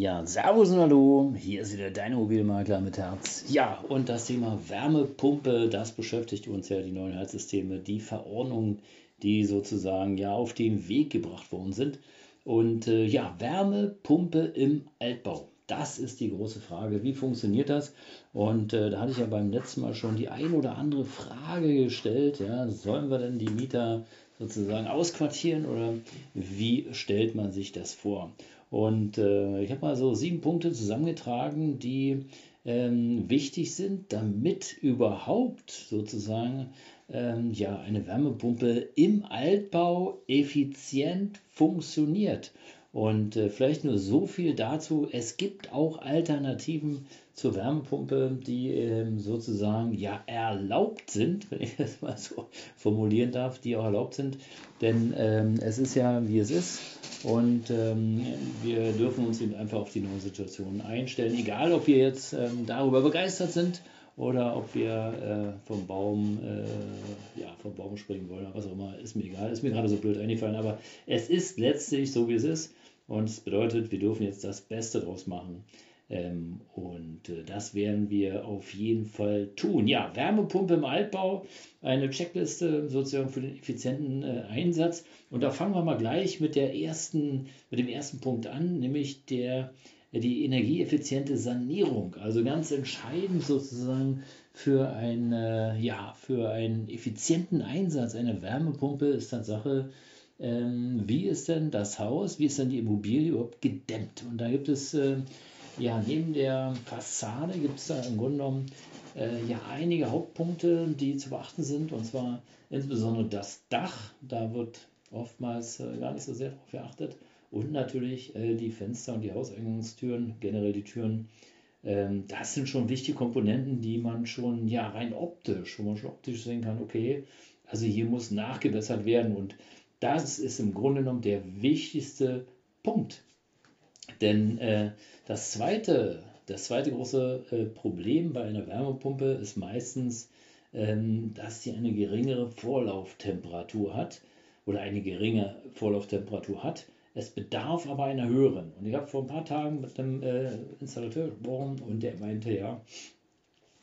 Ja, Servus und Hallo, hier ist wieder dein Immobilienmakler mit Herz. Ja, und das Thema Wärmepumpe, das beschäftigt uns ja die neuen Heizsysteme, die Verordnungen, die sozusagen ja auf den Weg gebracht worden sind. Und äh, ja, Wärmepumpe im Altbau. Das ist die große Frage. Wie funktioniert das? Und äh, da hatte ich ja beim letzten Mal schon die ein oder andere Frage gestellt. Ja, sollen wir denn die Mieter sozusagen ausquartieren oder wie stellt man sich das vor? Und äh, ich habe mal so sieben Punkte zusammengetragen, die ähm, wichtig sind, damit überhaupt sozusagen ähm, ja, eine Wärmepumpe im Altbau effizient funktioniert. Und äh, vielleicht nur so viel dazu. Es gibt auch Alternativen zur Wärmepumpe, die ähm, sozusagen ja erlaubt sind, wenn ich das mal so formulieren darf, die auch erlaubt sind. Denn ähm, es ist ja, wie es ist. Und ähm, wir dürfen uns eben einfach auf die neue Situation einstellen, egal ob wir jetzt ähm, darüber begeistert sind oder ob wir äh, vom Baum äh, ja, vom Baum springen wollen oder was auch immer, ist mir egal, ist mir gerade so blöd eingefallen, aber es ist letztlich so wie es ist und es bedeutet, wir dürfen jetzt das Beste draus machen. Ähm, und äh, das werden wir auf jeden Fall tun. Ja, Wärmepumpe im Altbau, eine Checkliste sozusagen für den effizienten äh, Einsatz. Und da fangen wir mal gleich mit, der ersten, mit dem ersten Punkt an, nämlich der, die energieeffiziente Sanierung. Also ganz entscheidend sozusagen für, ein, äh, ja, für einen effizienten Einsatz einer Wärmepumpe ist Tatsache, ähm, wie ist denn das Haus, wie ist denn die Immobilie überhaupt gedämmt? Und da gibt es äh, ja, neben der Fassade gibt es da im Grunde genommen äh, ja einige Hauptpunkte, die zu beachten sind. Und zwar insbesondere das Dach. Da wird oftmals äh, gar nicht so sehr darauf geachtet. Und natürlich äh, die Fenster und die Hauseingangstüren, generell die Türen. Ähm, das sind schon wichtige Komponenten, die man schon ja rein optisch, wo man schon optisch sehen kann, okay, also hier muss nachgebessert werden. Und das ist im Grunde genommen der wichtigste Punkt denn äh, das, zweite, das zweite große äh, Problem bei einer Wärmepumpe ist meistens, ähm, dass sie eine geringere Vorlauftemperatur hat oder eine geringe Vorlauftemperatur hat. Es bedarf aber einer höheren. Und ich habe vor ein paar Tagen mit einem äh, Installateur gesprochen und der meinte, ja,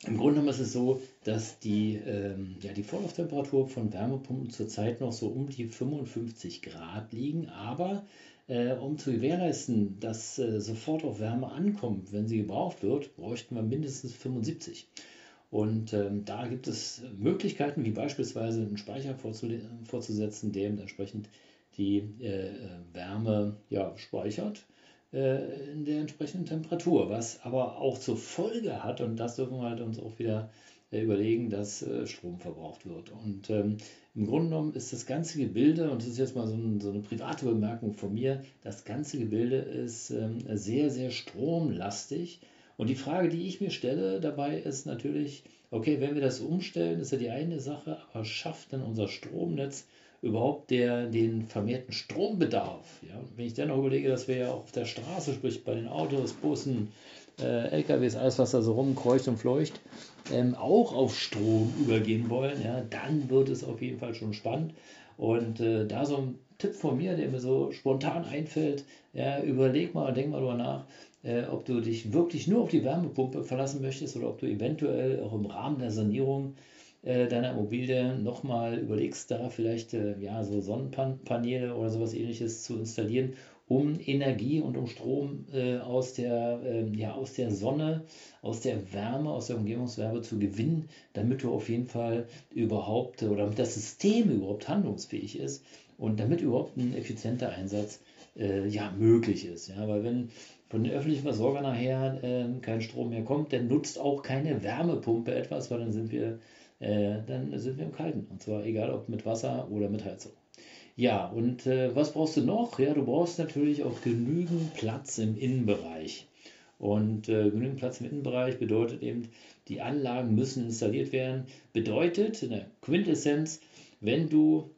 im Grunde genommen ist es so, dass die, ähm, ja, die Vorlauftemperatur von Wärmepumpen zurzeit noch so um die 55 Grad liegen, aber äh, um zu gewährleisten, dass äh, sofort auch Wärme ankommt, wenn sie gebraucht wird, bräuchten wir mindestens 75. Und ähm, da gibt es Möglichkeiten, wie beispielsweise einen Speicher vorzusetzen, der entsprechend die äh, Wärme ja, speichert äh, in der entsprechenden Temperatur, was aber auch zur Folge hat, und das dürfen wir halt uns auch wieder äh, überlegen, dass äh, Strom verbraucht wird. Und ähm, im Grunde genommen ist das ganze Gebilde, und das ist jetzt mal so, ein, so eine private Bemerkung von mir, das ganze Gebilde ist ähm, sehr, sehr stromlastig. Und die Frage, die ich mir stelle dabei ist natürlich, okay, wenn wir das umstellen, ist ja die eine Sache, aber schafft denn unser Stromnetz überhaupt der, den vermehrten Strombedarf? Ja? Wenn ich dann noch überlege, dass wir ja auf der Straße, sprich bei den Autos, Bussen, äh, LKWs, alles was da so rumkreucht und fleucht, ähm, auch auf Strom übergehen wollen, ja, dann wird es auf jeden Fall schon spannend. Und äh, da so ein Tipp von mir, der mir so spontan einfällt, ja, überleg mal, denk mal darüber nach, äh, ob du dich wirklich nur auf die Wärmepumpe verlassen möchtest oder ob du eventuell auch im Rahmen der Sanierung deiner Immobilie nochmal überlegst, da vielleicht äh, ja, so Sonnenpaneele oder sowas ähnliches zu installieren, um Energie und um Strom äh, aus, der, äh, ja, aus der Sonne, aus der Wärme, aus der Umgebungswärme zu gewinnen, damit du auf jeden Fall überhaupt oder damit das System überhaupt handlungsfähig ist und damit überhaupt ein effizienter Einsatz äh, ja, möglich ist. Ja? Weil wenn von den öffentlichen Versorgern nachher äh, kein Strom mehr kommt, dann nutzt auch keine Wärmepumpe etwas, weil dann sind wir, äh, dann sind wir im Kalten. Und zwar egal ob mit Wasser oder mit Heizung. Ja, und äh, was brauchst du noch? Ja, du brauchst natürlich auch genügend Platz im Innenbereich. Und äh, genügend Platz im Innenbereich bedeutet eben, die Anlagen müssen installiert werden. Bedeutet in der Quintessenz, wenn du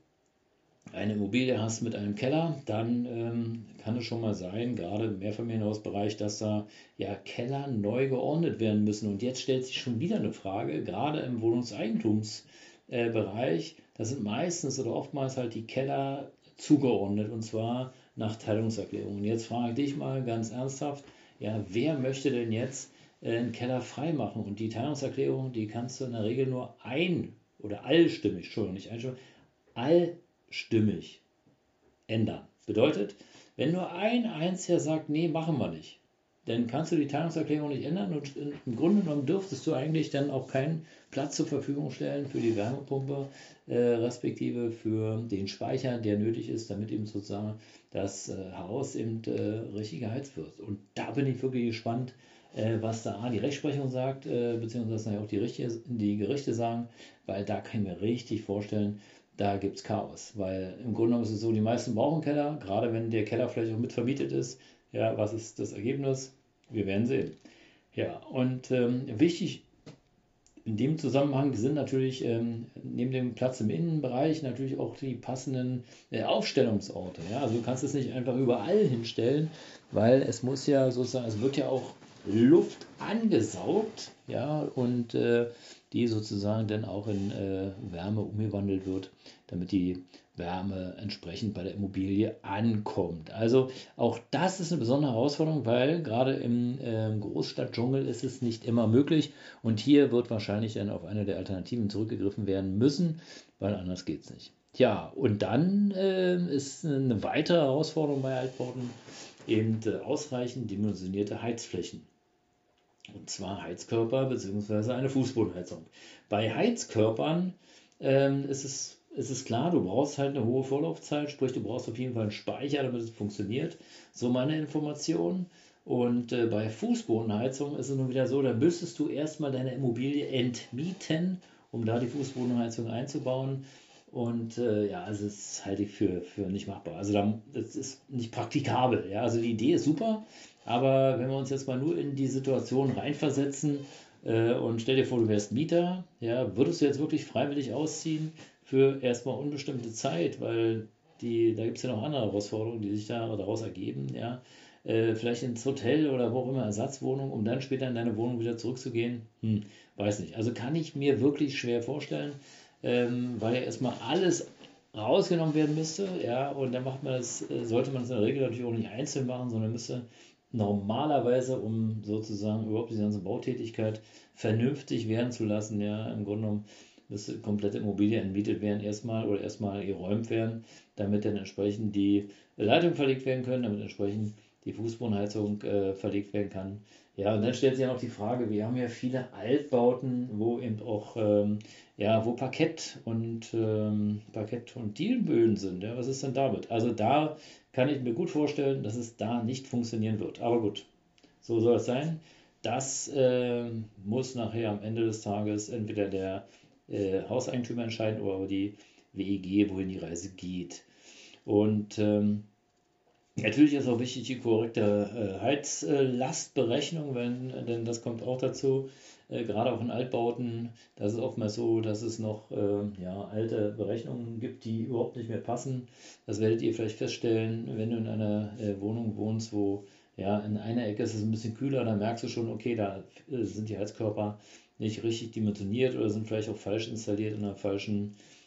eine Immobilie hast mit einem Keller, dann ähm, kann es schon mal sein, gerade im Mehrfamilienhausbereich, dass da ja Keller neu geordnet werden müssen. Und jetzt stellt sich schon wieder eine Frage, gerade im Wohnungseigentumsbereich, äh, da sind meistens oder oftmals halt die Keller zugeordnet und zwar nach Teilungserklärung. Und jetzt frage ich dich mal ganz ernsthaft, ja, wer möchte denn jetzt äh, einen Keller frei machen? Und die Teilungserklärung, die kannst du in der Regel nur ein oder allstimmig, Entschuldigung, nicht einstimmig, allstimmig ändern. Bedeutet, wenn nur ein einziger sagt, nee, machen wir nicht, dann kannst du die Teilungserklärung nicht ändern und im Grunde genommen dürftest du eigentlich dann auch keinen Platz zur Verfügung stellen für die Wärmepumpe, äh, respektive für den Speicher, der nötig ist, damit eben sozusagen das äh, Haus eben äh, richtig geheizt wird. Und da bin ich wirklich gespannt, äh, was da die Rechtsprechung sagt, äh, beziehungsweise auch die, Richtige, die Gerichte sagen, weil da kann ich mir richtig vorstellen, da gibt es Chaos. Weil im Grunde genommen ist es so, die meisten brauchen Keller, gerade wenn der Keller vielleicht auch mit vermietet ist. Ja, was ist das Ergebnis? Wir werden sehen. Ja, und ähm, wichtig in dem Zusammenhang sind natürlich ähm, neben dem Platz im Innenbereich natürlich auch die passenden äh, Aufstellungsorte. Ja? Also du kannst es nicht einfach überall hinstellen, weil es muss ja sozusagen, es wird ja auch Luft angesaugt, ja, und äh, die sozusagen dann auch in äh, Wärme umgewandelt wird, damit die Wärme entsprechend bei der Immobilie ankommt. Also auch das ist eine besondere Herausforderung, weil gerade im äh, Großstadtdschungel ist es nicht immer möglich und hier wird wahrscheinlich dann auf eine der Alternativen zurückgegriffen werden müssen, weil anders geht es nicht. Tja, und dann äh, ist eine weitere Herausforderung bei Altbauten eben äh, ausreichend dimensionierte Heizflächen. Und zwar Heizkörper bzw. eine Fußbodenheizung. Bei Heizkörpern ähm, ist, es, ist es klar, du brauchst halt eine hohe Vorlaufzeit, sprich du brauchst auf jeden Fall einen Speicher, damit es funktioniert. So meine Information. Und äh, bei Fußbodenheizung ist es nun wieder so, da müsstest du erstmal deine Immobilie entmieten, um da die Fußbodenheizung einzubauen. Und äh, ja, also das halte ich für, für nicht machbar. Also da, das ist nicht praktikabel. Ja? Also die Idee ist super, aber wenn wir uns jetzt mal nur in die Situation reinversetzen äh, und stell dir vor, du wärst Mieter, ja, würdest du jetzt wirklich freiwillig ausziehen für erstmal unbestimmte Zeit, weil die, da gibt es ja noch andere Herausforderungen, die sich da daraus ergeben, ja. Äh, vielleicht ins Hotel oder wo auch immer Ersatzwohnung, um dann später in deine Wohnung wieder zurückzugehen? Hm, weiß nicht. Also kann ich mir wirklich schwer vorstellen, ähm, weil ja erstmal alles rausgenommen werden müsste, ja, und dann macht man das, äh, sollte man es in der Regel natürlich auch nicht einzeln machen, sondern müsste normalerweise, um sozusagen überhaupt diese ganze Bautätigkeit vernünftig werden zu lassen, ja, im Grunde genommen müsste komplette Immobilie entmietet werden erstmal oder erstmal geräumt werden, damit dann entsprechend die Leitung verlegt werden können, damit entsprechend die Fußbodenheizung äh, verlegt werden kann. Ja, und dann stellt sich ja noch die Frage, wir haben ja viele Altbauten, wo eben auch, ähm, ja, wo Parkett und ähm, Parkett und Dielenböden sind. Ja, was ist denn damit? Also da kann ich mir gut vorstellen, dass es da nicht funktionieren wird. Aber gut, so soll es sein. Das äh, muss nachher am Ende des Tages entweder der äh, Hauseigentümer entscheiden oder die WEG, wohin die Reise geht. Und ähm, natürlich ist auch wichtig die korrekte äh, Heizlastberechnung, wenn, denn das kommt auch dazu. Äh, gerade auch in Altbauten, das ist oftmals so, dass es noch äh, ja, alte Berechnungen gibt, die überhaupt nicht mehr passen. Das werdet ihr vielleicht feststellen, wenn du in einer äh, Wohnung wohnst, wo ja, in einer Ecke ist es ein bisschen kühler, dann merkst du schon, okay, da äh, sind die Heizkörper nicht richtig dimensioniert oder sind vielleicht auch falsch installiert in einer falschen, äh,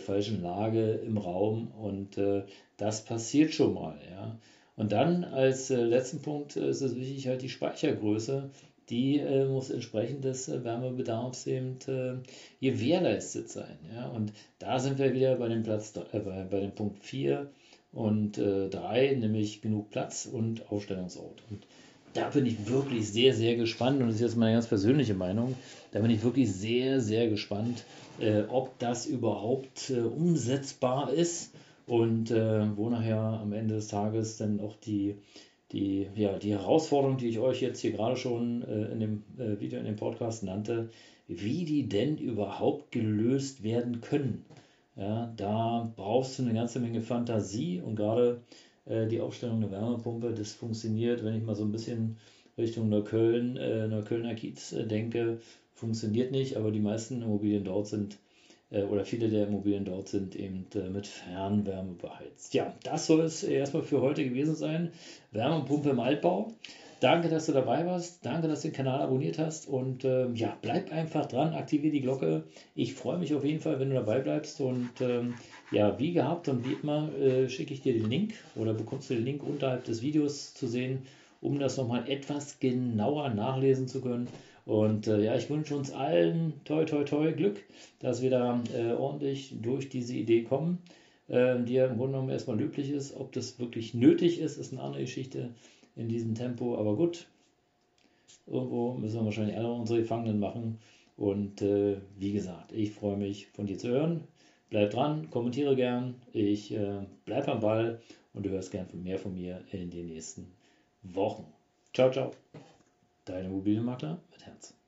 falschen Lage im Raum und äh, das passiert schon mal. Ja. Und dann als letzten Punkt ist es wichtig, halt die Speichergröße die äh, muss entsprechend des äh, Wärmebedarfs eben äh, gewährleistet sein. Ja? Und da sind wir wieder bei dem, Platz, äh, bei, bei dem Punkt 4 und 3, äh, nämlich genug Platz und Aufstellungsort. Und da bin ich wirklich sehr, sehr gespannt und das ist jetzt meine ganz persönliche Meinung. Da bin ich wirklich sehr, sehr gespannt, äh, ob das überhaupt umsetzbar ist und wo nachher am Ende des Tages dann auch die die, ja, die Herausforderung, die ich euch jetzt hier gerade schon äh, in dem äh, Video, in dem Podcast nannte, wie die denn überhaupt gelöst werden können. Ja, da brauchst du eine ganze Menge Fantasie und gerade äh, die Aufstellung der Wärmepumpe, das funktioniert, wenn ich mal so ein bisschen Richtung Neukölln, äh, Neuköllner Kiez äh, denke, funktioniert nicht, aber die meisten Immobilien dort sind äh, oder viele der Immobilien dort sind eben äh, mit Fernwärme beheizt. Ja, das soll es erstmal für heute gewesen sein. Wärmepumpe im Altbau. Danke, dass du dabei warst. Danke, dass du den Kanal abonniert hast. Und ähm, ja, bleib einfach dran, aktiviere die Glocke. Ich freue mich auf jeden Fall, wenn du dabei bleibst. Und ähm, ja, wie gehabt und wie immer äh, schicke ich dir den Link oder bekommst du den Link unterhalb des Videos zu sehen, um das nochmal etwas genauer nachlesen zu können. Und äh, ja, ich wünsche uns allen toi toi toi Glück, dass wir da äh, ordentlich durch diese Idee kommen, die ja im Grunde genommen erstmal löblich ist. Ob das wirklich nötig ist, ist eine andere Geschichte in diesem Tempo. Aber gut, irgendwo müssen wir wahrscheinlich alle unsere Gefangenen machen. Und äh, wie gesagt, ich freue mich von dir zu hören. Bleib dran, kommentiere gern. Ich äh, bleibe am Ball und du hörst gern mehr von mir in den nächsten Wochen. Ciao, ciao. Dein Immobilienmakler mit Herz.